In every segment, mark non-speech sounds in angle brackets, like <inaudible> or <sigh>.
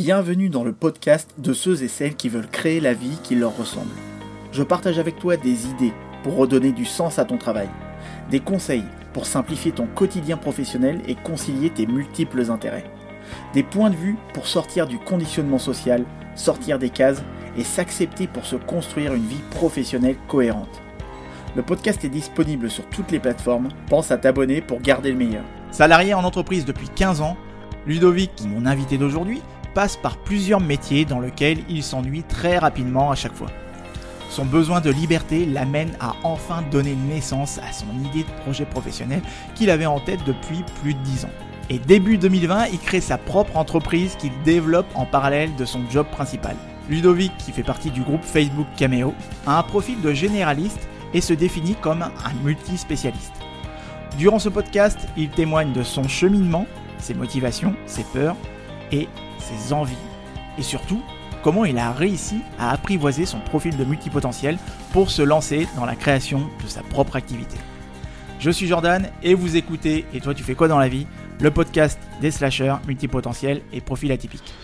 Bienvenue dans le podcast de ceux et celles qui veulent créer la vie qui leur ressemble. Je partage avec toi des idées pour redonner du sens à ton travail, des conseils pour simplifier ton quotidien professionnel et concilier tes multiples intérêts, des points de vue pour sortir du conditionnement social, sortir des cases et s'accepter pour se construire une vie professionnelle cohérente. Le podcast est disponible sur toutes les plateformes, pense à t'abonner pour garder le meilleur. Salarié en entreprise depuis 15 ans, Ludovic, mon invité d'aujourd'hui, par plusieurs métiers dans lesquels il s'ennuie très rapidement à chaque fois. Son besoin de liberté l'amène à enfin donner naissance à son idée de projet professionnel qu'il avait en tête depuis plus de 10 ans. Et début 2020, il crée sa propre entreprise qu'il développe en parallèle de son job principal. Ludovic, qui fait partie du groupe Facebook Cameo, a un profil de généraliste et se définit comme un multispécialiste. Durant ce podcast, il témoigne de son cheminement, ses motivations, ses peurs et ses envies. Et surtout, comment il a réussi à apprivoiser son profil de multipotentiel pour se lancer dans la création de sa propre activité. Je suis Jordan et vous écoutez Et toi tu fais quoi dans la vie? Le podcast des slashers multipotentiels et profils atypiques.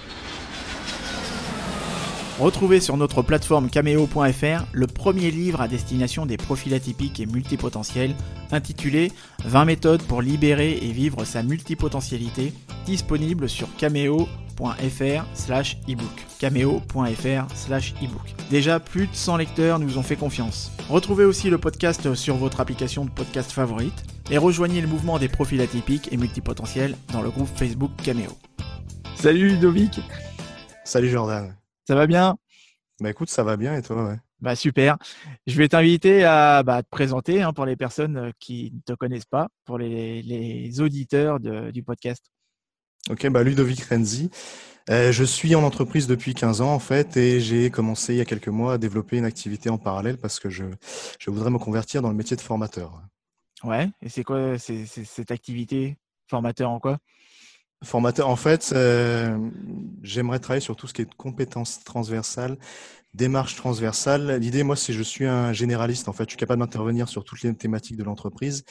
Retrouvez sur notre plateforme cameo.fr le premier livre à destination des profils atypiques et multipotentiels intitulé 20 méthodes pour libérer et vivre sa multipotentialité disponible sur cameo.fr slash ebook. cameo.fr slash ebook. Déjà plus de 100 lecteurs nous ont fait confiance. Retrouvez aussi le podcast sur votre application de podcast favorite et rejoignez le mouvement des profils atypiques et multipotentiels dans le groupe Facebook Cameo. Salut Ludovic Salut Jordan Ça va bien? Bah écoute, ça va bien et toi ouais? Bah super. Je vais t'inviter à bah, te présenter hein, pour les personnes qui ne te connaissent pas, pour les, les auditeurs de, du podcast. Ok, bah Ludovic Renzi. Euh, je suis en entreprise depuis 15 ans en fait et j'ai commencé il y a quelques mois à développer une activité en parallèle parce que je, je voudrais me convertir dans le métier de formateur. Ouais, et c'est quoi cette activité? Formateur en quoi? Formateur, en fait, euh, j'aimerais travailler sur tout ce qui est compétences transversales, démarche transversale. L'idée, moi, c'est je suis un généraliste. En fait, je suis capable d'intervenir sur toutes les thématiques de l'entreprise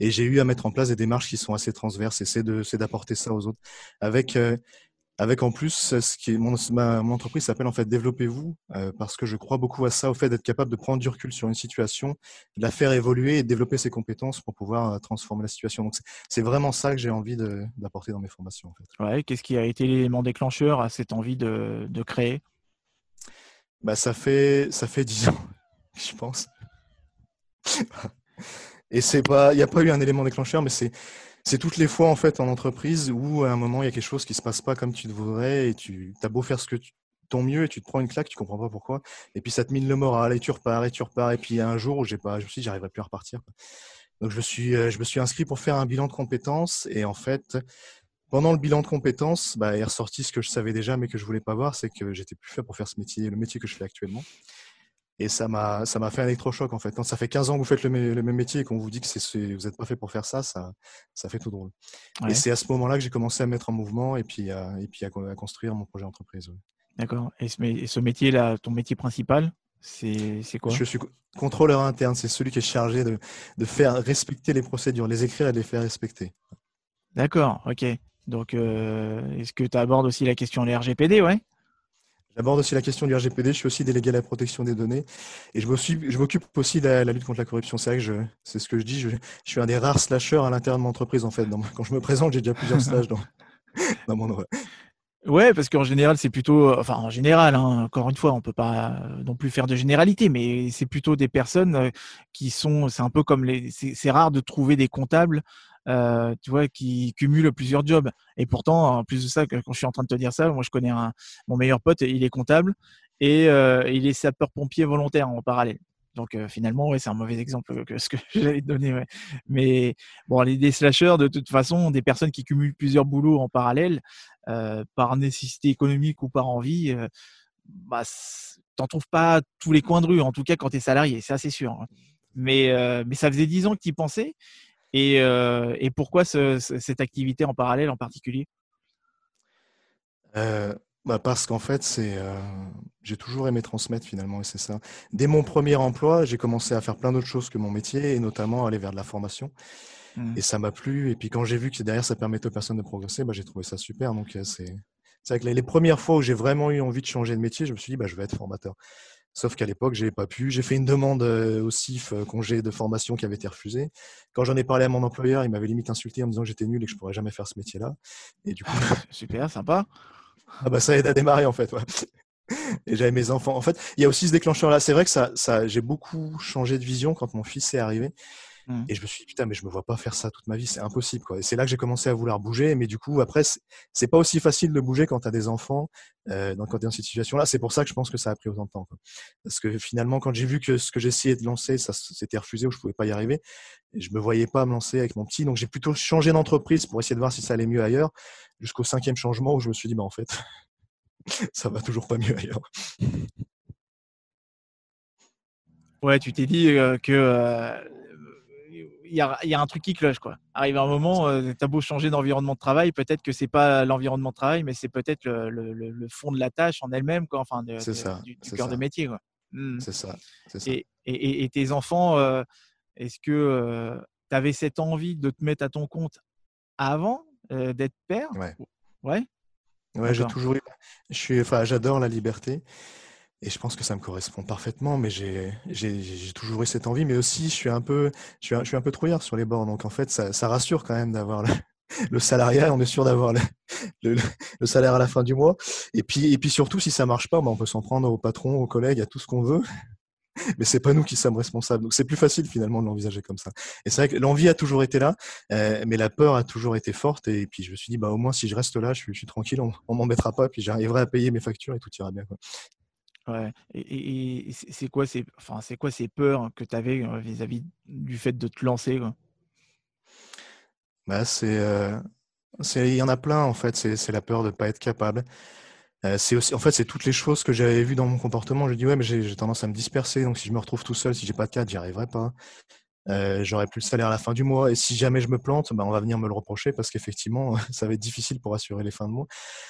et j'ai eu à mettre en place des démarches qui sont assez transverses et c'est d'apporter ça aux autres. Avec, euh, avec en plus, ce qui est, mon, ma, mon entreprise s'appelle en fait Développez-vous euh, parce que je crois beaucoup à ça, au fait d'être capable de prendre du recul sur une situation, de la faire évoluer et de développer ses compétences pour pouvoir euh, transformer la situation. Donc, c'est, vraiment ça que j'ai envie d'apporter dans mes formations. En fait. Ouais, qu'est-ce qui a été l'élément déclencheur à cette envie de, de créer? Bah, ça fait ça fait dix ans, <laughs> je pense. Et c'est pas, il n'y a pas eu un élément déclencheur, mais c'est c'est toutes les fois en fait en entreprise où à un moment il y a quelque chose qui se passe pas comme tu le voudrais et tu as beau faire ce que tu ton mieux et tu te prends une claque, tu comprends pas pourquoi. Et puis ça te mine le moral et tu repars et tu repars. Et puis il y a un jour où j'ai pas, je me suis dit j'arriverai plus à repartir. Donc je me suis, je me suis inscrit pour faire un bilan de compétences et en fait pendant le bilan de compétences, bah, est ressorti ce que je savais déjà mais que je voulais pas voir, c'est que j'étais plus fait pour faire ce métier, le métier que je fais actuellement. Et ça m'a, ça m'a fait un électrochoc en fait. Quand ça fait 15 ans que vous faites le, le même métier et qu'on vous dit que c'est, vous n'êtes pas fait pour faire ça, ça, ça fait tout drôle. Ouais. Et c'est à ce moment-là que j'ai commencé à mettre en mouvement et puis à, et puis à, à construire mon projet d'entreprise. Ouais. D'accord. Et ce, et ce métier-là, ton métier principal, c'est, c'est quoi? Je suis contrôleur interne. C'est celui qui est chargé de, de faire respecter les procédures, les écrire et les faire respecter. D'accord. Ok. Donc, euh, est-ce que tu abordes aussi la question des RGPD, ouais? J'aborde aussi la question du RGPD. Je suis aussi délégué à la protection des données et je m'occupe aussi de la, lutte contre la corruption. C'est vrai que c'est ce que je dis. Je, suis un des rares slasheurs à l'intérieur de mon entreprise en fait. Quand je me présente, j'ai déjà plusieurs slash dans, <laughs> mon. Ouais, parce qu'en général, c'est plutôt, enfin en général, hein, encore une fois, on peut pas non plus faire de généralité, mais c'est plutôt des personnes qui sont, c'est un peu comme les, c'est rare de trouver des comptables euh, tu vois, qui cumule plusieurs jobs. Et pourtant, en plus de ça, quand je suis en train de te dire ça, moi je connais mon meilleur pote, il est comptable et euh, il est sapeur-pompier volontaire en parallèle. Donc euh, finalement, ouais, c'est un mauvais exemple que ce que <laughs> j'allais te donner. Mais bon, les des slashers, de toute façon, des personnes qui cumulent plusieurs boulots en parallèle, par nécessité économique ou par envie, euh, bah, t'en trouves pas tous les coins de rue, en tout cas quand tu es salarié, c'est assez sûr. Hein. Mais, mais ça faisait dix ans que tu y pensais. Et, euh, et pourquoi ce, cette activité en parallèle en particulier? Euh, bah Parce qu'en fait, c'est, euh, j'ai toujours aimé transmettre finalement, et c'est ça. Dès mon premier emploi, j'ai commencé à faire plein d'autres choses que mon métier, et notamment aller vers de la formation. Mmh. Et ça m'a plu. Et puis quand j'ai vu que derrière, ça permettait aux personnes de progresser, bah, j'ai trouvé ça super. Donc c'est, c'est vrai que les premières fois où j'ai vraiment eu envie de changer de métier, je me suis dit, bah, je vais être formateur. Sauf qu'à l'époque, je n'ai pas pu. J'ai fait une demande au CIF, congé de formation, qui avait été refusée. Quand j'en ai parlé à mon employeur, il m'avait limite insulté en me disant que j'étais nul et que je ne pourrais jamais faire ce métier-là. Et du coup, <laughs> super, sympa. Ah bah ça aide à démarrer en fait. <laughs> Et j'avais mes enfants. En fait, il y a aussi ce déclencheur-là. C'est vrai que ça, ça, j'ai beaucoup changé de vision quand mon fils est arrivé. Mmh. Et je me suis dit, putain, mais je me vois pas faire ça toute ma vie, c'est impossible. Quoi. Et c'est là que j'ai commencé à vouloir bouger. Mais du coup, après, c'est pas aussi facile de bouger quand tu as des enfants, euh, quand tu es dans cette situation-là. C'est pour ça que je pense que ça a pris autant de temps. Quoi. Parce que finalement, quand j'ai vu que ce que j'essayais de lancer, ça s'était refusé ou je pouvais pas y arriver, je me voyais pas me lancer avec mon petit. Donc j'ai plutôt changé d'entreprise pour essayer de voir si ça allait mieux ailleurs, jusqu'au cinquième changement où je me suis dit, bah en fait, <laughs> ça va toujours pas mieux ailleurs. Ouais, tu t'es dit que il y, a, un truc qui cloche. Quoi. Arrive un moment, tu as beau changer d'environnement de travail, peut-être que c'est pas l'environnement de travail, mais c'est peut-être le, fond de la tâche en elle-même, quoi. enfin, du, cœur de métier. Quoi. Mmh. C'est ça. Et, tes enfants, est-ce que tu avais cette envie de te mettre à ton compte avant d'être père? Ouais. Ouais. Ouais, j'ai toujours eu. Je suis, enfin, j'adore la liberté et je pense que ça me correspond parfaitement. Mais j'ai, toujours eu cette envie. Mais aussi, je suis un peu, je suis un, peu trouillard sur les bords. Donc en fait, ça, rassure quand même d'avoir le, <laughs> le, salariat. On est sûr d'avoir <laughs> le, salaire à la fin du mois. Et puis, et puis surtout, si ça marche pas, bah, on peut s'en prendre au patron, aux collègues, à tout ce qu'on veut <laughs> mais c'est pas nous qui sommes responsables. Donc c'est plus facile finalement de l'envisager comme ça. Et c'est vrai que l'envie a toujours été là, euh, mais la peur a toujours été forte. Et puis je me suis dit, bah au moins si je reste là, je suis, tranquille, on, on m'embêtera pas, puis j'arriverai à payer mes factures et tout ira bien. Et, c'est quoi ces, peurs que tu avais euh, vis-à-vis du fait de te lancer bah, euh, il y en a plein en fait. C'est la peur de pas être capable. Euh, c'est en fait, c'est toutes les choses que j'avais vues dans mon comportement. Je dis ouais, mais j'ai tendance à me disperser. Donc, si je me retrouve tout seul, si j'ai pas de cadre, j'y arriverai pas. Euh, j'aurai plus le salaire à la fin du mois. Et si jamais je me plante, ben, on va venir me le reprocher parce qu'effectivement, <laughs> ça va être difficile pour assurer les fins de mois.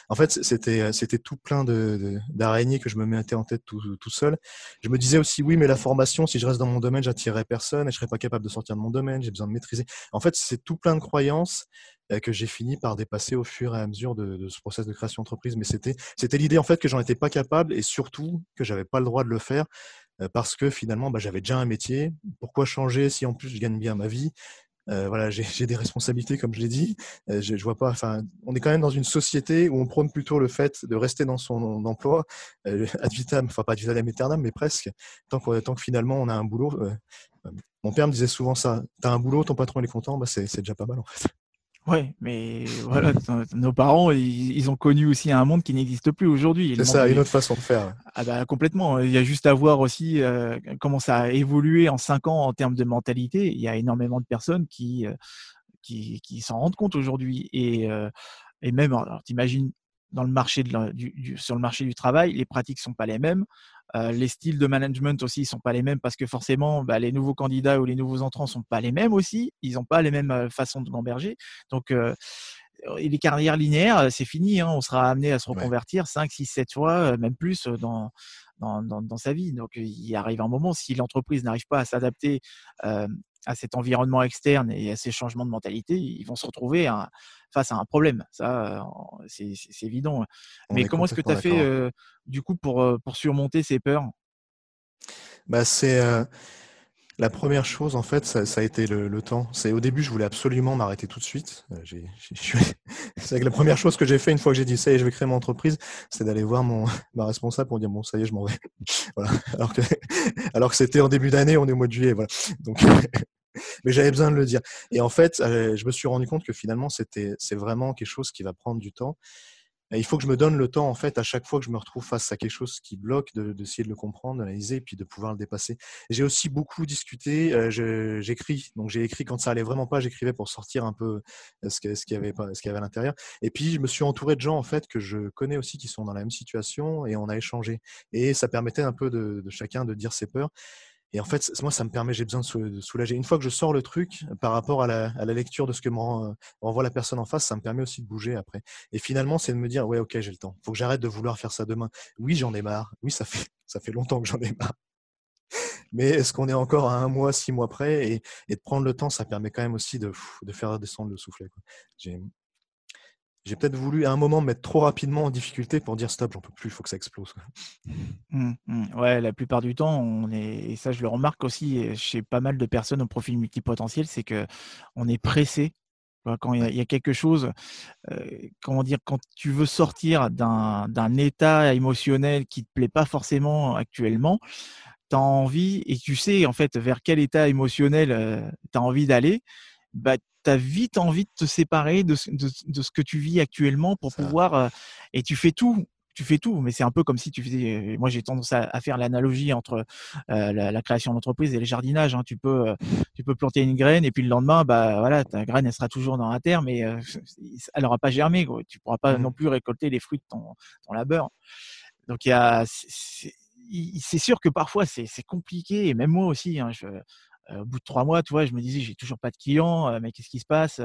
En fait, c'était, c'était tout plein de, d'araignées que je me mettais en tête tout, tout, seul. Je me disais aussi, oui, mais la formation, si je reste dans mon domaine, j'attirerai personne et je serai pas capable de sortir de mon domaine. J'ai besoin de maîtriser. En fait, c'est tout plein de croyances euh, que j'ai fini par dépasser au fur et à mesure de, ce process de création d'entreprise. Mais c'était, c'était l'idée en fait que j'en étais pas capable et surtout que j'avais pas le droit de le faire euh, parce que finalement, bah, j'avais déjà un métier. Pourquoi changer si en plus je gagne bien ma vie? Euh, voilà, j'ai des responsabilités, comme je l'ai dit. je, je, vois pas. Enfin, on est quand même dans une société où on prône plutôt le fait de rester dans son emploi ad vitam, enfin pas ad vitam aeternam, mais presque. Tant que, finalement on a un boulot. mon père me disait souvent ça. T'as un boulot, ton patron est content, bah c'est déjà pas mal. Ouais, mais voilà, <laughs> nos parents, ils, ont connu aussi un monde qui n'existe plus aujourd'hui. C'est ça, une autre façon de faire. Ah bah, complètement. Il y a juste à voir aussi euh, comment ça a évolué en cinq ans en termes de mentalité. Il y a énormément de personnes qui, euh, qui, qui s'en rendent compte aujourd'hui. Et, euh, et même, alors t'imagines, dans le marché de du, sur le marché du travail, les pratiques sont pas les mêmes. Euh, les styles de management aussi sont pas les mêmes parce que forcément, bah, les nouveaux candidats ou les nouveaux entrants sont pas les mêmes aussi. Ils n'ont pas les mêmes euh, façons de gamberger. Donc, euh, les carrières linéaires, c'est fini. Hein. On sera amené à se reconvertir 5, 6, 7 fois, même plus dans, dans, dans, sa vie. Donc, il arrive un moment, si l'entreprise n'arrive pas à s'adapter à cet environnement externe et à ces changements de mentalité, ils vont se retrouver face à un problème. Ça, c'est évident. Mais comment est-ce que tu as fait du coup pour, pour surmonter ces peurs? Bah, C'est la première chose, en fait, ça, a été le, temps. C'est au début, je voulais absolument m'arrêter tout de suite. <laughs> c'est que la première chose que j'ai fait une fois que j'ai dit ça et je vais créer mon entreprise, c'est d'aller voir mon <laughs> ma responsable pour dire bon ça y est, je m'en vais. <laughs> voilà. Alors que alors que c'était en début d'année, on est au mois de juillet, voilà. Donc mais j'avais besoin de le dire. Et en fait, je me suis rendu compte que finalement, c'était c'est vraiment quelque chose qui va prendre du temps il faut que je me donne le temps, en fait, à chaque fois que je me retrouve face à quelque chose qui bloque, d'essayer de, de, le comprendre, d'analyser et puis de pouvoir le dépasser. J'ai aussi beaucoup discuté, euh, j'écris. Donc, j'ai écrit quand ça allait vraiment pas, j'écrivais pour sortir un peu euh, ce qu'il y avait, à l'intérieur. Et puis, je me suis entouré de gens, en fait, que je connais aussi qui sont dans la même situation et on a échangé. Et ça permettait un peu de chacun de dire ses peurs. Et en fait, moi, ça me permet, j'ai besoin de soulager. Une fois que je sors le truc, par rapport à la, lecture de ce que m'envoie la personne en face, ça me permet aussi de bouger après. Et finalement, c'est de me dire, ouais, ok, j'ai le temps. Faut que j'arrête de vouloir faire ça demain. Oui, j'en ai marre. Oui, ça fait, ça fait longtemps que j'en ai marre. <laughs> Mais est-ce qu'on est encore à un mois, six mois près? Et, de prendre le temps, ça permet quand même aussi de, de faire descendre le soufflet. J'ai peut-être voulu à un moment me mettre trop rapidement en difficulté pour dire stop, j'en peux plus, il faut que ça explose. Mmh, mmh. Ouais, la plupart du temps, on est, et ça je le remarque aussi chez pas mal de personnes au profil multipotentiel, c'est que on est pressé. Quand il y, a, quelque chose, euh, comment dire, quand tu veux sortir d'un état émotionnel qui te plaît pas forcément actuellement, tu as envie, et tu sais en fait vers quel état émotionnel euh, tu as envie d'aller, bah, tu as vite envie de te séparer de, de, ce que tu vis actuellement pour pouvoir. Euh, et tu fais tout. Tu fais tout, mais c'est un peu comme si tu faisais. Moi, j'ai tendance à, faire l'analogie entre euh, la, création d'entreprise et le jardinage. Hein. Tu peux, euh, tu peux planter une graine et puis le lendemain, bah voilà, ta graine elle sera toujours dans la terre, mais <laughs> elle n'aura pas germé. Quoi. Tu pourras pas mmh non plus récolter les fruits de ton, ton labeur. Donc il y a, c'est sûr que parfois c'est compliqué, et même moi aussi. Hein, je, au bout de trois mois, tu vois, je me disais, j'ai toujours pas de client, mais qu'est-ce qui se passe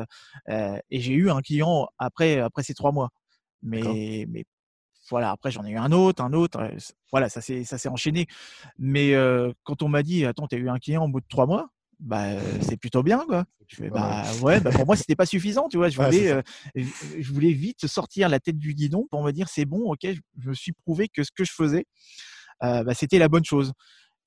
Et j'ai eu un client après, après ces trois mois. Mais, mais voilà, après j'en ai eu un autre, un autre. Voilà, ça s'est, ça s'est enchaîné. Mais quand on m'a dit, attends, tu as eu un client au bout de trois mois, bah, <laughs> c'est plutôt bien, quoi. Je fais, bah ouais, bah, pour moi, c'était pas suffisant, tu vois. Je voulais, je voulais vite sortir la tête du guidon pour me dire, c'est bon, ok, je me suis prouvé que ce que je faisais, bah, c'était la bonne chose.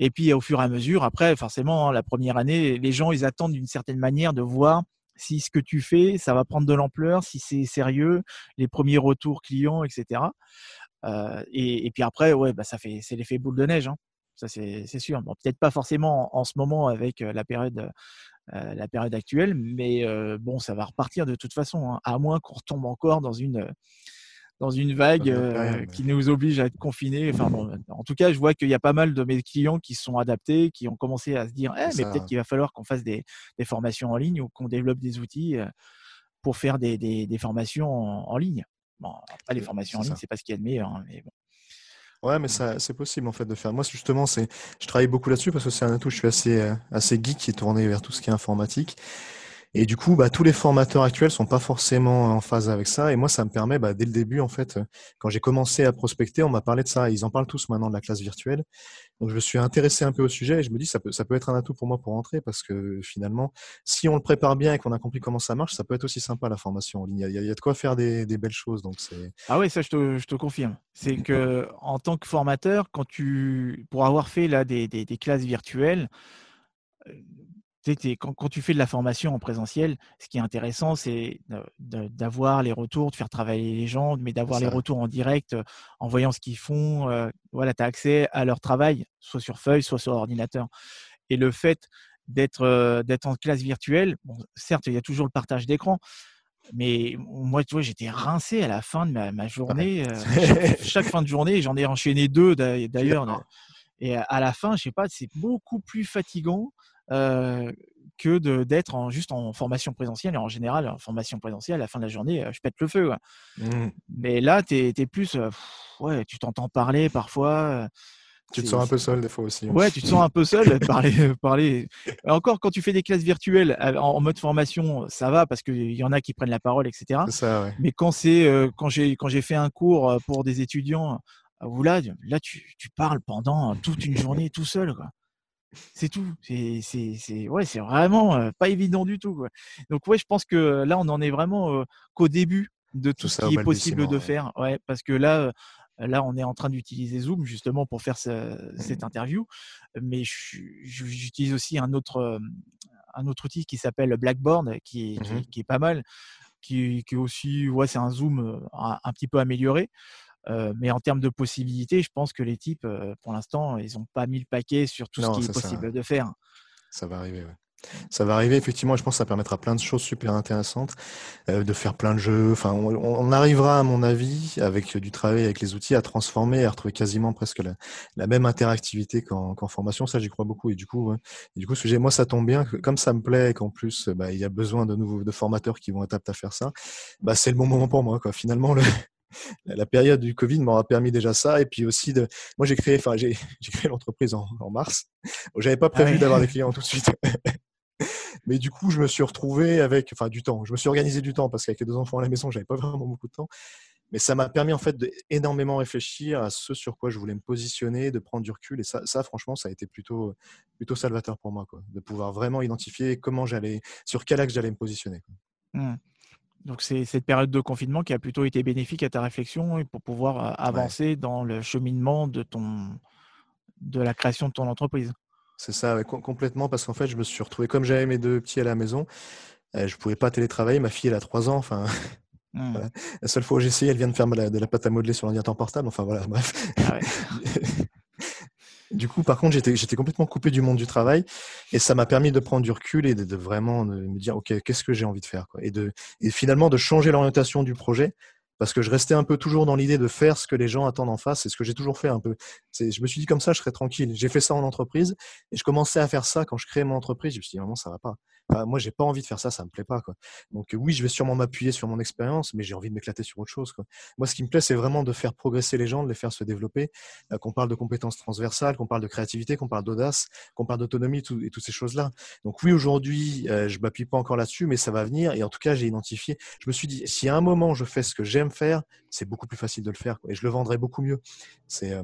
Et puis au fur et à mesure, après, forcément, hein, la première année, les gens, ils attendent d'une certaine manière de voir si ce que tu fais, ça va prendre de l'ampleur, si c'est sérieux, les premiers retours clients, etc. Euh, et, puis après, ouais, bah, ça fait, c'est l'effet boule de neige. Hein. Ça, c'est, sûr. Bon, peut-être pas forcément en, ce moment avec euh, la période, euh, la période actuelle, mais bon, ça va repartir de toute façon, hein, à moins qu'on retombe encore dans une dans une vague euh, qui nous oblige à être confinés. Enfin, en tout cas, je vois qu'il y a pas mal de mes clients qui sont adaptés, qui ont commencé à se dire eh, mais peut-être qu'il va falloir qu'on fasse des, des, formations en ligne ou qu'on développe des outils euh, pour faire des, des, des formations en, ligne. Bon, après, les formations en ligne, c'est pas ce qu'il y a de meilleur. Hein, mais bon. Ouais, mais ça, c'est possible en fait de faire. Moi, justement, c'est, je travaille beaucoup là-dessus parce que c'est un atout. Je suis assez, euh, assez geek et tourné vers tout ce qui est informatique. Et du coup, bah, tous les formateurs actuels sont pas forcément en phase avec ça. Et moi, ça me permet, bah, dès le début, en fait, quand j'ai commencé à prospecter, on m'a parlé de ça. Ils en parlent tous maintenant de la classe virtuelle. Donc, je me suis intéressé un peu au sujet et je me dis, ça peut, être un atout pour moi pour rentrer parce que finalement, si on le prépare bien et qu'on a compris comment ça marche, ça peut être aussi sympa la formation en ligne. Il y a, de quoi faire des, belles choses. Donc. Ah oui, ça, je te, confirme. C'est que en tant que formateur, quand tu, pour avoir fait là des classes virtuelles, quand, tu fais de la formation en présentiel, ce qui est intéressant, c'est d'avoir les retours, de faire travailler les gens, mais d'avoir les retours en direct, en voyant ce qu'ils font. Euh, voilà, tu as accès à leur travail, soit sur feuille, soit sur ordinateur. Et le fait d'être euh, en classe virtuelle, certes, il y a toujours le partage d'écran, mais moi, tu vois, j'étais rincé à la fin de ma, journée. <laughs> chaque, fin de journée, j'en ai enchaîné deux d'ailleurs. Et à la fin, je sais pas, c'est beaucoup plus fatigant euh, que d'être en, juste en formation présentielle. Et en général, en formation présentielle, à la fin de la journée, je pète le feu. Mmh. Mais là, tu es, plus. Ouais, tu t'entends parler parfois. Tu te sens un peu seul des fois aussi. Hein. Ouais, tu te sens un peu seul. <laughs> parler, parler. Encore quand tu fais des classes virtuelles en, mode formation, ça va parce qu'il y en a qui prennent la parole, etc. Ça, ouais. Mais quand c'est quand j'ai quand j'ai fait un cours pour des étudiants, là, là tu, tu, parles pendant toute une journée tout seul. Quoi. C'est tout. C'est ouais, c'est vraiment pas évident du tout. Quoi. Donc ouais, je pense que là, on en est vraiment qu'au début de tout ce qui est possible de faire. Ouais, parce que là, là, on est en train d'utiliser Zoom justement pour faire cette interview. Mais j'utilise aussi un autre, un autre outil qui s'appelle Blackboard, qui, qui, mmh qui, est pas mal, qui, qui est aussi, ouais, c'est un Zoom un, petit peu amélioré mais en termes de possibilités, je pense que les types, pour l'instant, ils n'ont pas mis le paquet sur tout ce qui est possible de faire. Ça va arriver, oui. Ça va arriver, effectivement, je pense que ça permettra plein de choses super intéressantes, de faire plein de jeux. Enfin, on, arrivera, à mon avis, avec du travail, avec les outils, à transformer, à retrouver quasiment presque la, même interactivité qu'en formation. Ça, j'y crois beaucoup. Et du coup, et du coup, sujet, moi, ça tombe bien. Comme ça me plaît et qu'en plus, bah, il y a besoin de nouveaux de formateurs qui vont être aptes à faire ça, bah, c'est le bon moment pour moi. Quoi. Finalement, le, la période du Covid m'aura permis déjà ça. Et puis aussi, de, moi, j'ai créé, enfin, j'ai, <laughs> créé l'entreprise en, mars. J'avais pas prévu ah d'avoir des <laughs> clients tout de suite. <laughs> Mais du coup, je me suis retrouvé avec, enfin, du temps. Je me suis organisé du temps parce qu'avec les deux enfants à la maison, j'avais pas vraiment beaucoup de temps. Mais ça m'a permis en fait d'énormément réfléchir à ce sur quoi je voulais me positionner, de prendre du recul. Et ça, ça franchement, ça a été plutôt, plutôt salvateur pour moi, quoi, de pouvoir vraiment identifier comment j'allais, sur quel axe j'allais me positionner. Mmh. Donc c'est cette période de confinement qui a plutôt été bénéfique à ta réflexion et pour pouvoir avancer dans le cheminement de ton de la création de ton entreprise? C'est ça, complètement, parce qu'en fait, je me suis retrouvé, comme j'avais mes deux petits à la maison, je ne pouvais pas télétravailler. Ma fille, elle a trois ans. Enfin, <laughs> mmh. La seule fois où j'ai essayé, elle vient de faire de la pâte à modeler sur l'ordinateur portable. Enfin, voilà, <laughs> bref. Ah <laughs> du coup, par contre, j'étais complètement coupé du monde du travail et ça m'a permis de prendre du recul et de, vraiment me dire, OK, qu'est-ce que j'ai envie de faire et, de, et finalement de changer l'orientation du projet parce que je restais un peu toujours dans l'idée de faire ce que les gens attendent en face. C'est ce que j'ai toujours fait un peu. Je me suis dit comme ça, je serais tranquille. J'ai fait ça en entreprise et je commençais à faire ça quand je créais mon entreprise. Je me suis dit, non, ça va pas. Moi, moi, j'ai pas envie de faire ça, ça me plaît pas. Quoi. Donc oui, je vais sûrement m'appuyer sur mon expérience, mais j'ai envie de m'éclater sur autre chose. Quoi. Moi, ce qui me plaît, c'est vraiment de faire progresser les gens, de les faire se développer, euh, qu'on parle de compétences transversales, qu'on parle de créativité, qu'on parle d'audace, qu'on parle d'autonomie et toutes ces choses-là. Donc oui, aujourd'hui, euh, je m'appuie pas encore là-dessus, mais ça va venir. Et en tout cas, j'ai identifié. Je me suis dit, si à un moment je fais ce que j'aime faire, c'est beaucoup plus facile de le faire et je le vendrai beaucoup mieux. C'est euh,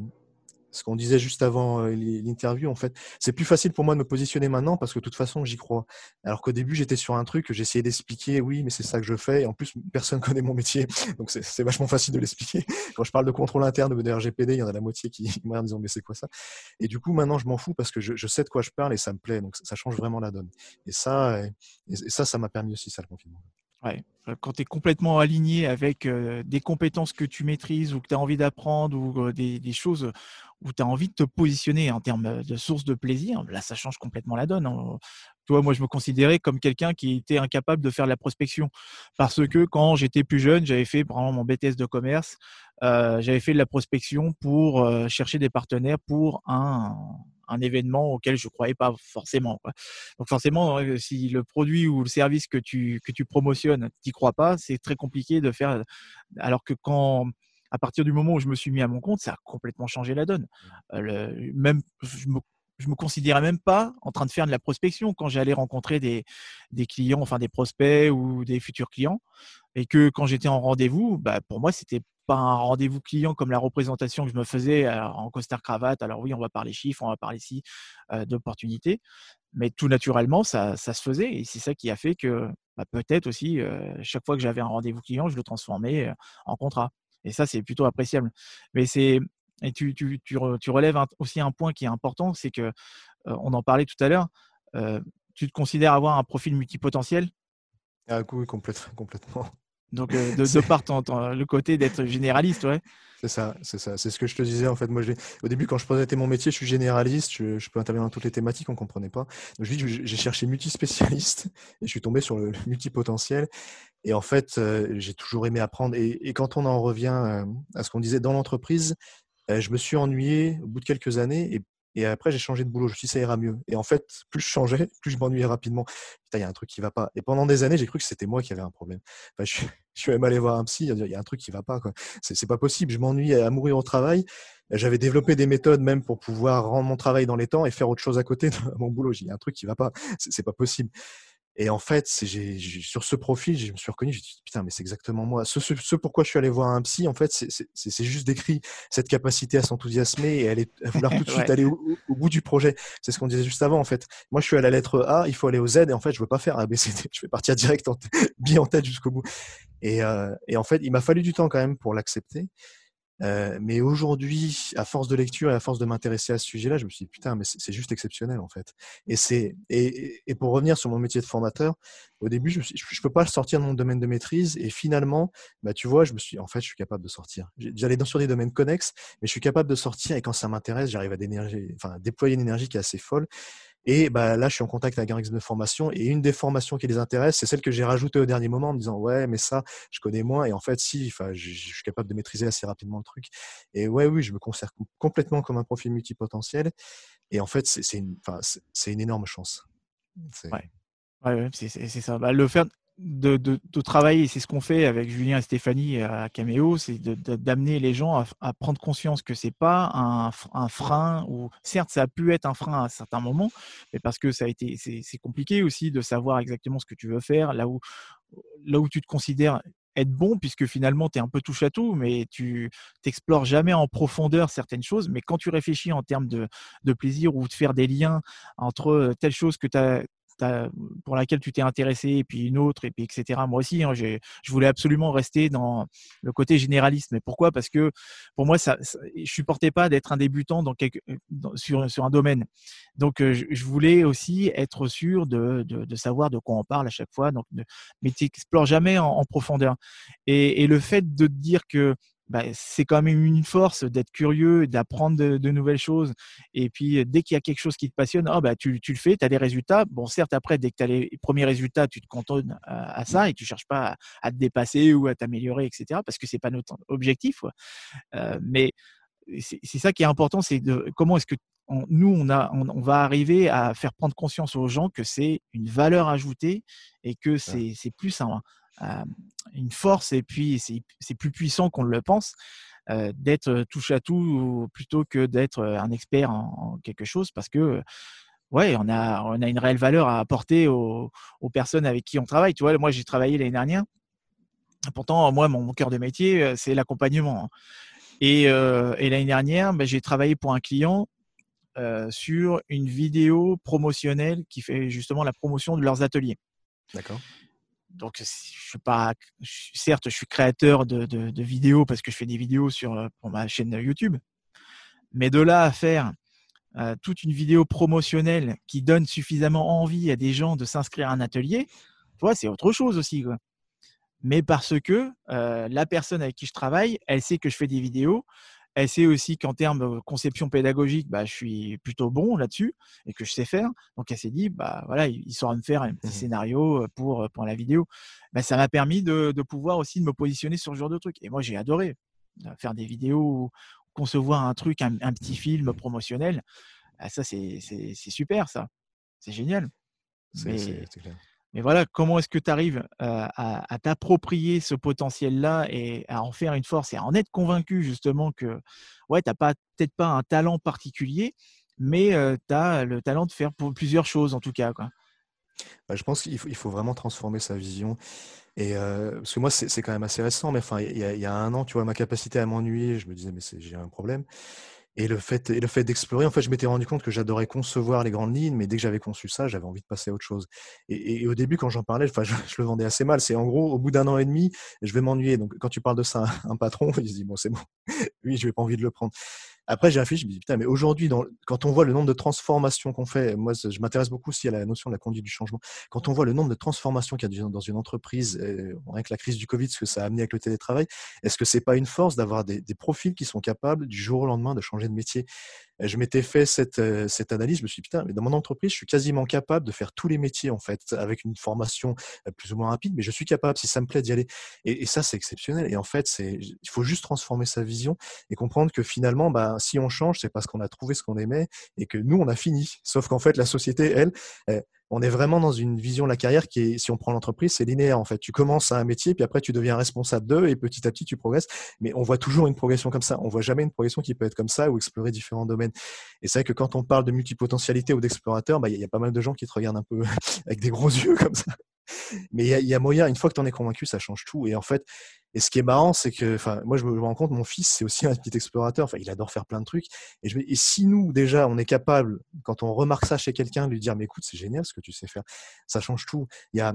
ce qu'on disait juste avant euh, l'interview, en fait, c'est plus facile pour moi de me positionner maintenant parce que de toute façon, j'y crois. Alors qu'au début, j'étais sur un truc, j'essayais d'expliquer, oui, mais c'est ça que je fais. Et en plus, personne <laughs> connaît mon métier, donc c'est vachement facile de l'expliquer. Quand je parle de contrôle interne de RGPD, il y en a la moitié qui me en disant, mais c'est quoi ça? Et du coup, maintenant, je m'en fous parce que je, sais de quoi je parle et ça me plaît. Donc, ça change vraiment la donne. Et ça, et ça, ça m'a permis aussi ça le confinement. Ouais. Quand tu es complètement aligné avec des compétences que tu maîtrises ou que tu as envie d'apprendre ou des, choses où tu as envie de te positionner en termes de source de plaisir, là, ça change complètement la donne. Hein. Tu vois, moi, je me considérais comme quelqu'un qui était incapable de faire de la prospection parce que quand j'étais plus jeune, j'avais fait, par exemple, mon BTS de commerce, j'avais fait de la prospection pour chercher des partenaires pour un, un événement auquel je croyais pas forcément. Donc forcément, si le produit ou le service que tu que tu promotionnes, t'y crois pas, c'est très compliqué de faire. Alors que quand à partir du moment où je me suis mis à mon compte, ça a complètement changé la donne. Euh, même je me je me considérais même pas en train de faire de la prospection quand j'allais rencontrer des, des clients, enfin des prospects ou des futurs clients, et que quand j'étais en rendez-vous, bah, pour moi c'était pas un rendez-vous client comme la représentation que je me faisais euh, en costard cravate. Alors oui, on va parler chiffres, on va parler ici euh, d'opportunités, mais tout naturellement, ça, ça, se faisait et c'est ça qui a fait que bah, peut-être aussi, euh, chaque fois que j'avais un rendez-vous client, je le transformais en contrat. Et ça, c'est plutôt appréciable. Mais c'est et tu, relèves aussi un point qui est important, c'est que on en parlait tout à l'heure. tu te considères avoir un profil multipotentiel? Ah oui, complètement. Donc, euh, de, de part le côté d'être généraliste, ouais. C'est ça, c'est ça. C'est ce que je te disais. En fait, moi, au début, quand je présentais mon métier, je suis généraliste, je, peux intervenir dans toutes les thématiques, on ne comprenait pas. Donc, j'ai cherché multispécialiste <laughs> et je suis tombé sur le multipotentiel. Et en fait, euh, j'ai toujours aimé apprendre. Et, quand on en revient euh, à ce qu'on disait dans l'entreprise, je me suis ennuyé au bout de quelques années et et après, j'ai changé de boulot. Je me suis dit, ça ira mieux. Et en fait, plus je changeais, plus je m'ennuyais rapidement. Putain, il y a un truc qui va pas. Et pendant des années, j'ai cru que c'était moi qui avais un problème. <laughs> je, suis, même allé voir un psy, il y a un truc qui va pas. C'est pas possible. Je m'ennuie à mourir au travail. J'avais développé des méthodes même pour pouvoir rendre mon travail dans les temps et faire autre chose à côté <laughs> de mon boulot. J'ai un truc qui va pas. C'est pas possible. Et en fait, c'est, sur ce profil, je me suis reconnu, me dit, putain, mais c'est exactement moi. Ce, ce, pourquoi je suis allé voir un psy, en fait, c'est, juste décrit cette capacité à s'enthousiasmer et à, aller, vouloir <laughs> tout de suite aller au, bout du projet. C'est ce qu'on disait juste avant, en fait. Moi, je suis à la lettre A, il faut aller au Z, et en fait, je veux pas faire A, B, C, D. Je vais partir <laughs> direct, en <laughs> bien en tête jusqu'au bout. Et, euh, et en fait, il m'a fallu du temps quand même pour l'accepter. Mais aujourd'hui, à force de lecture et à force de m'intéresser à ce sujet-là, je me suis dit putain, mais c'est juste exceptionnel en fait. Et et, pour revenir sur mon métier de formateur, au début, je ne peux pas sortir de mon domaine de maîtrise. Et finalement, bah tu vois, je me suis en fait, je suis capable de sortir. J'allais dans sur des domaines connexes, mais je suis capable de sortir. Et quand ça m'intéresse, j'arrive à enfin, déployer une énergie qui est assez folle. Et bah, là, je suis en contact avec un X de formation. Et une des formations qui les intéresse, c'est celle que j'ai rajoutée au dernier moment en me disant Ouais, mais ça, je connais moins. Et en fait, si, je, suis capable de maîtriser assez rapidement le truc. Et ouais, oui, je me considère complètement comme un profil multipotentiel. Et en fait, c'est une, une énorme chance. Ouais. Ouais, c'est ça. Bah, le faire, de, de, travailler, c'est ce qu'on fait avec Julien et Stéphanie à Cameo, c'est d'amener les gens à, prendre conscience que c'est pas un, un, frein, ou certes ça a pu être un frein à certains moments, mais parce que ça a été, c'est compliqué aussi de savoir exactement ce que tu veux faire, là où, là où tu te considères être bon, puisque finalement tu es un peu touche à tout, mais tu t'explores jamais en profondeur certaines choses, mais quand tu réfléchis en termes de, de plaisir ou de faire des liens entre telle chose que tu as pour laquelle tu t'es intéressé, et puis une autre, et puis etc. Moi aussi, hein, je voulais absolument rester dans le côté généraliste. Mais pourquoi? Parce que pour moi, ça, je supportais pas d'être un débutant dans quelque, sur, sur un domaine. Donc, je, voulais aussi être sûr de, de, savoir de quoi on parle à chaque fois. Donc, mais tu n'explores jamais en, en profondeur. Et, et, le fait de te dire que bah, c'est quand même une force d'être curieux, d'apprendre de, nouvelles choses. Et puis, dès qu'il y a quelque chose qui te passionne, oh, bah, tu, tu le fais, tu as des résultats. Bon, certes, après, dès que tu as les premiers résultats, tu te cantonnes à, ça et tu cherches pas à, te dépasser ou à t'améliorer, etc. Parce que c'est pas notre objectif. Euh, mais c'est ça qui est important, c'est comment est-ce que nous, on, a, on, va arriver à faire prendre conscience aux gens que c'est une valeur ajoutée et que c'est plus un, une force et puis c'est plus puissant qu'on le pense d'être touche à tout plutôt que d'être un expert en, quelque chose parce que ouais on a on a une réelle valeur à apporter aux, personnes avec qui on travaille tu vois moi j'ai travaillé l'année dernière pourtant moi mon, cœur de métier c'est l'accompagnement hein. et, et l'année dernière ben, j'ai travaillé pour un client sur une vidéo promotionnelle qui fait justement la promotion de leurs ateliers. D'accord donc je suis pas, certes, je suis créateur de, vidéos parce que je fais des vidéos sur pour ma chaîne YouTube, mais de là à faire toute une vidéo promotionnelle qui donne suffisamment envie à des gens de s'inscrire à un atelier, tu vois, c'est autre chose aussi. Mais parce que la personne avec qui je travaille, elle sait que je fais des vidéos, elle sait aussi qu'en termes de conception pédagogique, bah, je suis plutôt bon là-dessus et que je sais faire. Donc elle s'est dit, bah voilà, il saura me faire un petit mmh scénario pour, pour la vidéo. Bah, ça m'a permis de, de, pouvoir aussi de me positionner sur ce genre de truc. Et moi, j'ai adoré faire des vidéos, concevoir un truc, un, petit film promotionnel. Ah, ça, c'est super, ça. C'est génial. C'est clair. Mais voilà, comment est-ce que tu arrives à, t'approprier ce potentiel-là et à en faire une force et à en être convaincu justement que ouais, tu n'as peut-être pas un talent particulier, mais tu as le talent de faire pour plusieurs choses en tout cas. Bah, je pense qu'il faut, vraiment transformer sa vision. Et parce que moi, c'est quand même assez récent, mais enfin, il y, il y, a un an, tu vois, ma capacité à m'ennuyer, je me disais, mais j'ai un problème. Et le fait, et le fait d'explorer, en fait, je m'étais rendu compte que j'adorais concevoir les grandes lignes, mais dès que j'avais conçu ça, j'avais envie de passer à autre chose. Et, au début, quand j'en parlais, enfin, <laughs> je, le vendais assez mal. C'est en gros, au bout d'un an et demi, je vais m'ennuyer. Donc, quand tu parles de ça un patron, <laughs> il se dit, bon, c'est bon, <laughs> oui, je n'ai pas envie de le prendre. Après, j'ai réfléchi, je me dis, putain, mais aujourd'hui, quand on voit le nombre de transformations qu'on fait, moi, je m'intéresse beaucoup aussi à la notion de la conduite du changement. Quand on voit le nombre de transformations qu'il y a dans une entreprise, rien que la crise du Covid, ce que ça a amené avec le télétravail, est-ce que c'est pas une force d'avoir des, profils qui sont capables du jour au lendemain de changer de métier? Je m'étais fait cette, euh, cette analyse, je me suis dit, putain, mais dans mon entreprise, je suis quasiment capable de faire tous les métiers, en fait, avec une formation euh, plus ou moins rapide, mais je suis capable, si ça me plaît, d'y aller. Et, ça, c'est exceptionnel. Et en fait, il faut juste transformer sa vision et comprendre que finalement, bah, si on change, c'est parce qu'on a trouvé ce qu'on aimait et que nous, on a fini. Sauf qu'en fait, la société, elle, on est vraiment dans une vision de la carrière qui est, si on prend l'entreprise, c'est linéaire en fait. Tu commences à un métier, puis après tu deviens responsable d'eux, et petit à petit tu progresses. Mais on voit toujours une progression comme ça. On voit jamais une progression qui peut être comme ça ou explorer différents domaines. Et c'est vrai que quand on parle de multipotentialité ou d'explorateur, bah, il y, a pas mal de gens qui te regardent un peu <laughs> avec des gros <laughs> yeux comme ça. Mais il y, a moyen, une fois que tu en es convaincu, ça change tout. Et en fait, et ce qui est marrant, c'est que, moi, je me rends compte, mon fils, c'est aussi un petit explorateur. Il adore faire plein de trucs. Et, je, et si nous, déjà, on est capable, quand on remarque ça chez quelqu'un, de lui dire, mais écoute, c'est génial ce que tu sais faire, ça change tout. Il y a,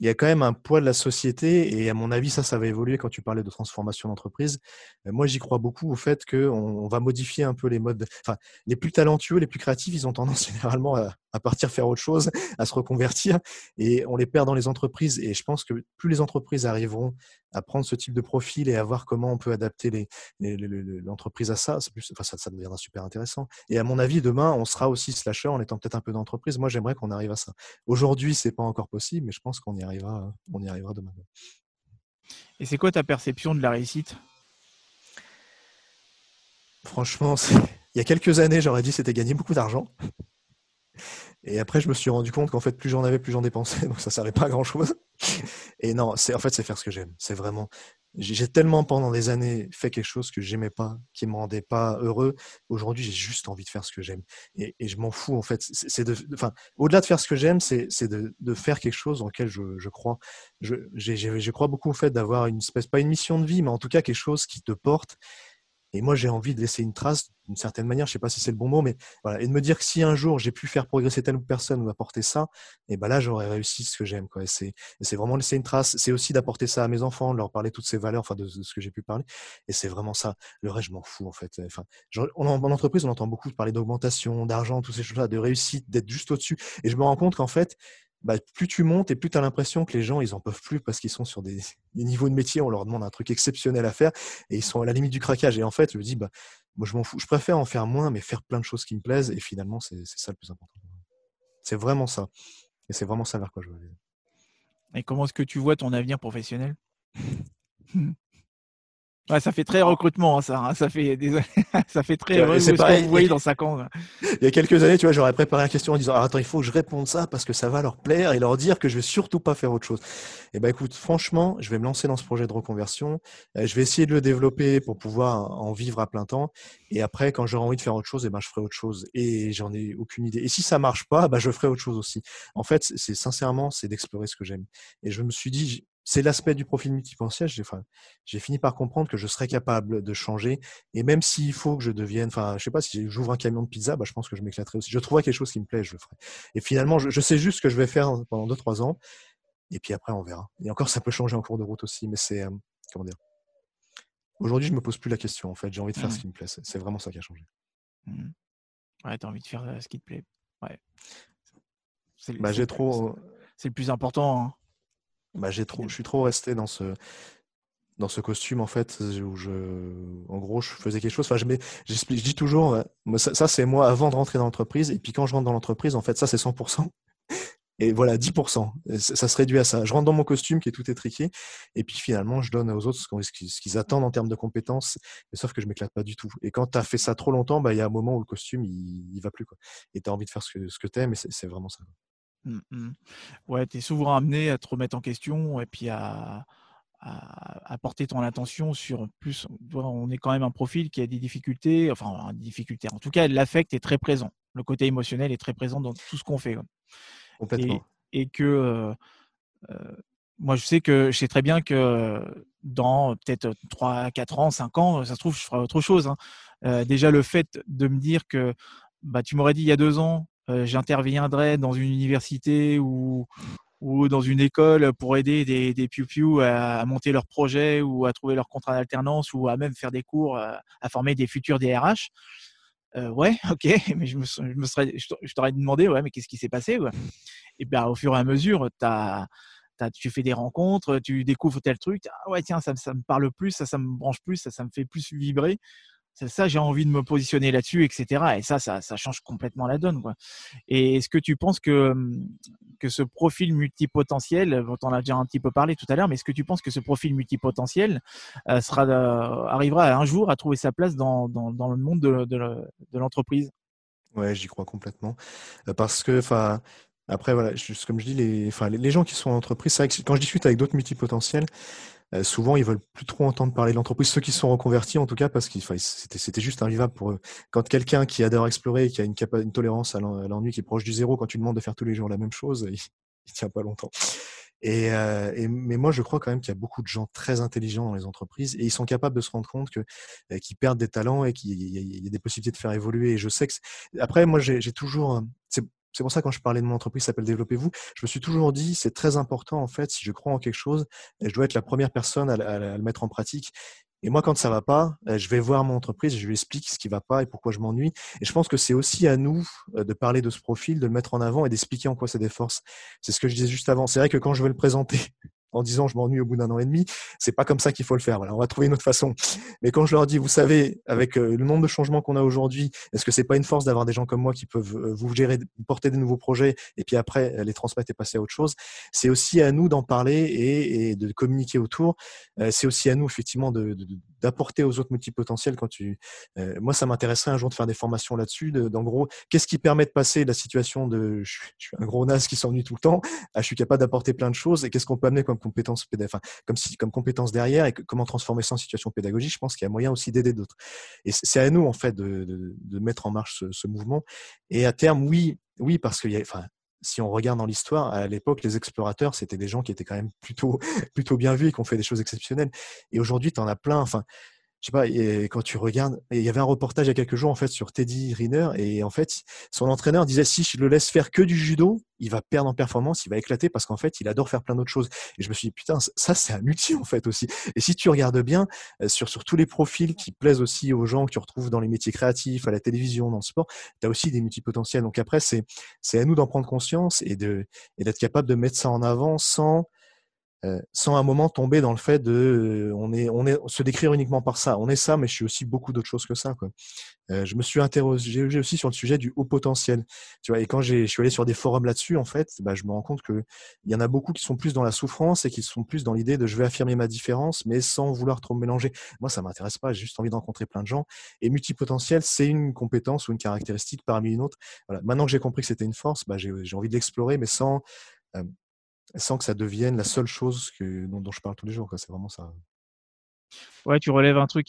il y a quand même un poids de la société et à mon avis ça ça va évoluer quand tu parlais de transformation d'entreprise euh, moi j'y crois beaucoup au fait qu'on on va modifier un peu les modes enfin les plus talentueux les plus créatifs ils ont tendance <laughs> généralement à, à partir faire autre chose <laughs> à se reconvertir et on les perd dans les entreprises et je pense que plus les entreprises arriveront à prendre ce type de profil et à voir comment on peut adapter l'entreprise à ça, plus, enfin, ça, ça deviendra super intéressant. Et à mon avis, demain, on sera aussi slasher en étant peut-être un peu d'entreprise. Moi, j'aimerais qu'on arrive à ça. Aujourd'hui, c'est pas encore possible, mais je pense qu'on y arrivera, on y arrivera demain. Et c'est quoi ta perception de la réussite? Franchement, il y a quelques années, j'aurais dit c'était gagner beaucoup d'argent. Et après, je me suis rendu compte qu'en fait, plus j'en avais, plus j'en dépensais, <laughs> donc ça servait pas à grand chose. Et non, c'est en fait, c'est faire ce que j'aime. C'est vraiment. J'ai tellement pendant des années fait quelque chose que j'aimais pas, qui me rendait pas heureux. Aujourd'hui, j'ai juste envie de faire ce que j'aime. Et, je m'en fous en fait. C'est enfin, au-delà de faire ce que j'aime, c'est de, faire quelque chose en lequel je, je crois. Je, je crois beaucoup au fait d'avoir une espèce, pas une mission de vie, mais en tout cas quelque chose qui te porte Et moi, j'ai envie de laisser une trace d'une certaine manière. Je sais pas si c'est le bon mot, mais voilà. Et de me dire que si un jour j'ai pu faire progresser telle personne ou apporter ça, et ben là, j'aurais réussi ce que j'aime. Et c'est, vraiment laisser une trace. C'est aussi d'apporter ça à mes enfants, de leur parler toutes ces valeurs, enfin de, ce que j'ai pu parler. Et c'est vraiment ça. Le reste, je m'en fous en fait. Enfin, en entreprise, on entend beaucoup parler d'augmentation, d'argent, toutes ces choses-là, de réussite, d'être juste au-dessus. Et je me rends compte qu'en fait, bah, plus tu montes et plus tu as l'impression que les gens, ils en peuvent plus parce qu'ils sont sur <laughs> des, niveaux de métier, on leur demande un truc exceptionnel à faire et ils sont à la limite du craquage. Et en fait, je me dis, bah, moi, je m'en fous. Je préfère en faire moins, mais faire plein de choses qui me plaisent. Et finalement, c'est ça le plus important. C'est vraiment ça. Et c'est vraiment ça vers quoi je veux aller. Et comment est-ce que tu vois ton avenir professionnel? <laughs> ça fait très recrutement, hein, ça. Hein. Ça fait <laughs> ça fait très. c'est pareil. Vous voyez dans sa camp. Il y a quelques années, tu vois, j'aurais préparé la question en disant ah, attends, il faut que je réponde ça parce que ça va leur plaire et leur dire que je vais surtout pas faire autre chose. Et eh ben écoute, franchement, je vais me lancer dans ce projet de reconversion. Euh, je vais essayer de le développer pour pouvoir en vivre à plein temps. Et après, quand j'aurai envie de faire autre chose, et eh ben je ferai autre chose. Et j'en ai aucune idée. Et si ça marche pas, bah je ferai autre chose aussi. En fait, c'est sincèrement, c'est d'explorer ce que j'aime. Et je me suis dit, c'est l'aspect du profil multipotentiel. J'ai enfin, fini par comprendre que je serais capable de changer. Et même s'il faut que je devienne, enfin, je sais pas, si j'ouvre un camion de pizza, bah, je pense que je m'éclaterai aussi. Je trouverai quelque chose qui me plaît, je le ferai. Et finalement, je, sais juste ce que je vais faire pendant 2-3 ans. Et puis après, on verra. Et encore, ça peut changer en cours de route aussi. Mais c'est, euh, comment dire? Aujourd'hui, je me pose plus la question. En fait, j'ai envie de faire ce mmh. qui me plaît. C'est vraiment ça qui a changé. Mmh. Ouais, t'as envie de faire euh, ce qui te plaît. Ouais. Bah, j'ai trop. C'est le plus important. Hein. Bah, j'ai trop, je suis trop resté dans ce, dans ce costume en fait où je, en gros, je faisais quelque chose. Enfin, je, je dis toujours, ça, c'est moi avant de rentrer dans l'entreprise, et puis quand je rentre dans l'entreprise, en fait, ça c'est 100%. <laughs> Et voilà, 10%. Ça se réduit à ça. Je rentre dans mon costume qui est tout étriqué, et puis finalement, je donne aux autres ce qu'ils attendent en termes de compétences, mais sauf que je m'éclate pas du tout. Et quand tu as fait ça trop longtemps, bah, il y a un moment où le costume, il, il va plus. Quoi. Et tu as envie de faire ce que, ce que tu aimes, et c'est vraiment ça. Mmh. Ouais, tu es souvent amené à te remettre en question et puis à, à, porter ton attention sur plus. On est quand même un profil qui a des difficultés, enfin, des difficultés. En tout cas, l'affect est très présent. Le côté émotionnel est très présent dans tout ce qu'on fait. Complètement. Et, que euh, euh, moi, je sais que je sais très bien que dans peut-être 3, 4 ans, 5 ans, ça se trouve, je ferai autre chose. Hein. Euh, déjà, le fait de me dire que bah, tu m'aurais dit il y a deux ans, euh, j'interviendrai dans une université ou, ou dans une école pour aider des, des à, monter leur projet ou à trouver leur contrat d'alternance ou à même faire des cours à, former des futurs DRH. Euh, ouais, <laughs> ok, mais je me, je me serais, je t'aurais demandé, ouais, mais qu'est-ce qui s'est passé Et bien, au fur et à mesure, as, tu fais des rencontres, tu découvres tel truc, ah ouais, tiens, ça, ça me parle plus, ça, ça me branche plus, ça, ça me fait plus vibrer ça, j'ai envie de me positionner là-dessus, etc. Et ça, ça, change complètement la donne. Quoi. Et est-ce que tu penses que, que ce profil multipotentiel, dont on a déjà un petit peu parlé tout à l'heure, mais est-ce que tu penses que ce profil multipotentiel euh, euh, arrivera un jour à trouver sa place dans, dans, le monde de, de, l'entreprise? Ouais, j'y crois complètement. Euh, parce que, enfin, après, voilà, comme je dis, les, enfin, les, gens qui sont en entreprise, c'est quand je discute avec d'autres multipotentiels, euh, souvent, ils veulent plus trop entendre parler de l'entreprise, ceux qui sont reconvertis en tout cas, parce que c'était juste invivable pour eux. Quand quelqu'un qui adore explorer, qui a une, tolérance à l'ennui qui est proche du zéro, quand tu demandes de faire tous les jours la même chose, <laughs> il, il tient pas longtemps. Et, euh, et, mais moi, je crois quand même qu'il y a beaucoup de gens très intelligents dans les entreprises et ils sont capables de se rendre compte que euh, qu'ils perdent des talents et qu'il y, a des possibilités de faire évoluer. Et je sais que après, moi, j'ai toujours c'est pour ça quand je parlais de mon entreprise qui s'appelle Développez-vous, je me suis toujours dit c'est très important en fait si je crois en quelque chose, je dois être la première personne à, le mettre en pratique. Et moi, quand ça va pas, euh, je vais voir mon entreprise, je lui explique ce qui va pas et pourquoi je m'ennuie. Et je pense que c'est aussi à nous euh, de parler de ce profil, de le mettre en avant et d'expliquer en quoi c'est des forces. C'est ce que je disais juste avant. C'est vrai que quand je vais le présenter en disant je m'ennuie au bout d'un an et demi. C'est pas comme ça qu'il faut le faire. Voilà, on va trouver une autre façon. Mais quand je leur dis, vous savez, avec euh, le nombre de changements qu'on a aujourd'hui, est-ce que c'est pas une force d'avoir des gens comme moi qui peuvent euh, vous gérer, porter des nouveaux projets et puis après euh, les transmettre et passer à autre chose? C'est aussi à nous d'en parler et, de communiquer autour. C'est aussi à nous effectivement d'apporter aux autres multipotentiels. Quand tu, moi, ça m'intéresserait un jour de faire des formations là-dessus. D'en gros, qu'est-ce qui permet de passer la situation de je, suis un gros nas qui s'ennuie tout le temps à je suis capable d'apporter plein de choses et qu'est-ce qu'on peut amener comme compétences, enfin, comme, si, comme derrière et comment transformer ça en situation pédagogique, je pense qu'il y a moyen aussi d'aider d'autres. Et c'est à nous, en fait, de, de, mettre en marche ce, mouvement. Et à terme, oui, oui, parce qu'il y a, enfin, si on regarde dans l'histoire, à l'époque, les explorateurs, c'était des gens qui étaient quand même plutôt, <laughs> plutôt bien vus et qui ont fait des choses exceptionnelles. Et aujourd'hui, tu en as plein. Enfin, je sais pas, et quand tu regardes, il y avait un reportage il y a quelques jours en fait sur Teddy Riner et en fait son entraîneur disait si je le laisse faire que du judo, il va perdre en performance, il va éclater parce qu'en fait il adore faire plein d'autres choses. Et je me suis dit putain ça c'est un outil en fait aussi. Et si tu regardes bien euh, sur sur tous les profils qui plaisent aussi aux gens que tu retrouves dans les métiers créatifs, à la télévision, dans le sport, tu as aussi des multipotentiels. Donc après c'est c'est à nous d'en prendre conscience et de et d'être capable de mettre ça en avant sans euh, sans un moment tomber dans le fait de euh, on est on est se décrire uniquement par ça. On est ça mais je suis aussi beaucoup d'autres choses que ça quoi. Euh, je me suis interrogé aussi sur le sujet du haut potentiel. Tu vois et quand je suis allé sur des forums là-dessus en fait bah, je me rends compte que il y en a beaucoup qui sont plus dans la souffrance et qui sont plus dans l'idée de je vais affirmer ma différence mais sans vouloir trop mélanger. Moi ça m'intéresse pas j'ai juste envie de rencontrer plein de gens. Et multipotentiel c'est une compétence ou une caractéristique parmi une autre. Voilà. maintenant que j'ai compris que c'était une force bah, j'ai envie de l'explorer mais sans sans que ça devienne la seule chose dont, je parle tous les jours. C'est vraiment ça. Ouais, tu relèves un truc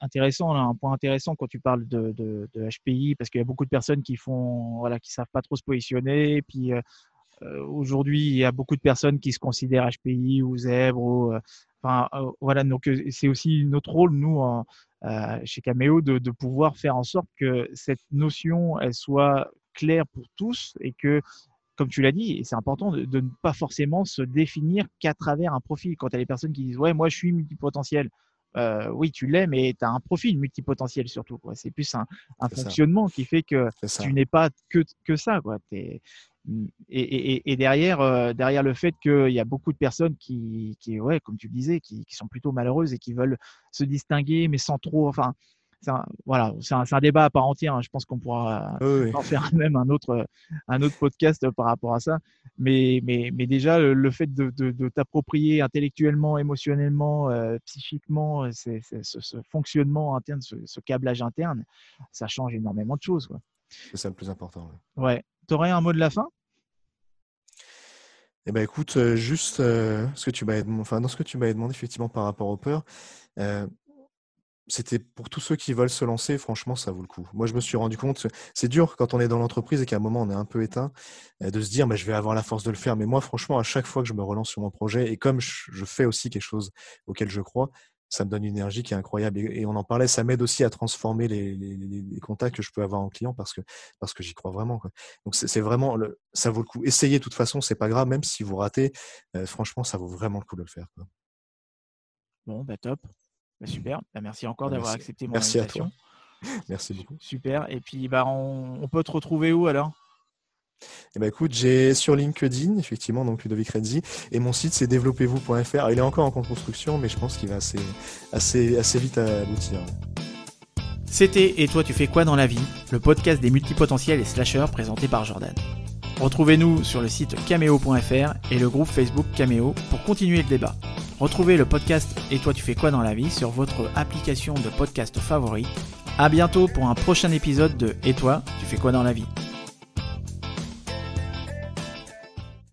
intéressant, un point intéressant quand tu parles de, HPI, parce qu'il y a beaucoup de personnes qui font, voilà, qui savent pas trop se positionner. Puis euh, euh, aujourd'hui, il y a beaucoup de personnes qui se considèrent HPI ou zèbre. Euh, enfin, voilà, donc c'est aussi notre rôle, nous, chez Cameo, de, pouvoir faire en sorte que cette notion, soit claire pour tous et que comme tu l'as dit, c'est important de, ne pas forcément se définir qu'à travers un profil. Quand tu as les personnes qui disent Ouais, moi je suis multipotentiel. Euh, oui, tu l'es, mais tu as un profil multipotentiel surtout. C'est plus un, fonctionnement qui fait que tu n'es pas que, que ça. Quoi. Et, derrière, euh, derrière le fait qu'il y a beaucoup de personnes qui, qui ouais, comme tu le disais, qui, qui, sont plutôt malheureuses et qui veulent se distinguer, mais sans trop. Enfin, voilà, c'est un, débat à part entière. Hein. Je pense qu'on pourra en faire <laughs> même un autre, un autre podcast par rapport à ça. Mais, mais, mais déjà, le, fait de, de, t'approprier intellectuellement, émotionnellement, euh, psychiquement, ce, fonctionnement interne, ce, câblage interne, ça change énormément de choses. C'est ça le plus important. Ouais. Tu aurais un mot de la fin? Eh ben écoute, euh, juste euh, ce que tu enfin, dans ce que tu m'avais demandé effectivement par rapport aux peurs, c'était pour tous ceux qui veulent se lancer, franchement, ça vaut le coup. Moi, je me suis rendu compte, c'est dur quand on est dans l'entreprise et qu'à un moment on est un peu éteint, euh, de se dire, mais je vais avoir la force de le faire. Mais moi, franchement, à chaque fois que je me relance sur mon projet, et comme je fais aussi quelque chose auquel je crois, ça me donne une énergie qui est incroyable. Et, on en parlait, ça m'aide aussi à transformer les, contacts que je peux avoir en client parce que, parce que j'y crois vraiment. Donc, c'est vraiment, ça vaut le coup. Essayez de toute façon, c'est pas grave, même si vous ratez, euh, franchement, ça vaut vraiment le coup de le faire. Bon, bah top. Bah, super. Bah, merci encore bah, d'avoir accepté mon merci invitation. À toi. <laughs> Merci beaucoup. Super. Et puis, bah, on, peut te retrouver où alors? Eh ben écoute, j'ai sur LinkedIn, effectivement, donc Ludovic Renzi, et mon site c'est développez-vous.fr. Il est encore en construction, mais je pense qu'il va assez, assez, assez vite à aboutir. C'était Et toi tu fais quoi dans la vie? Le podcast des multipotentiels et slashers présenté par Jordan. Retrouvez-nous sur le site cameo.fr et le groupe Facebook Cameo pour continuer le débat. Retrouvez le podcast Et toi tu fais quoi dans la vie sur votre application de podcast favori. A bientôt pour un prochain épisode de Et toi tu fais quoi dans la vie?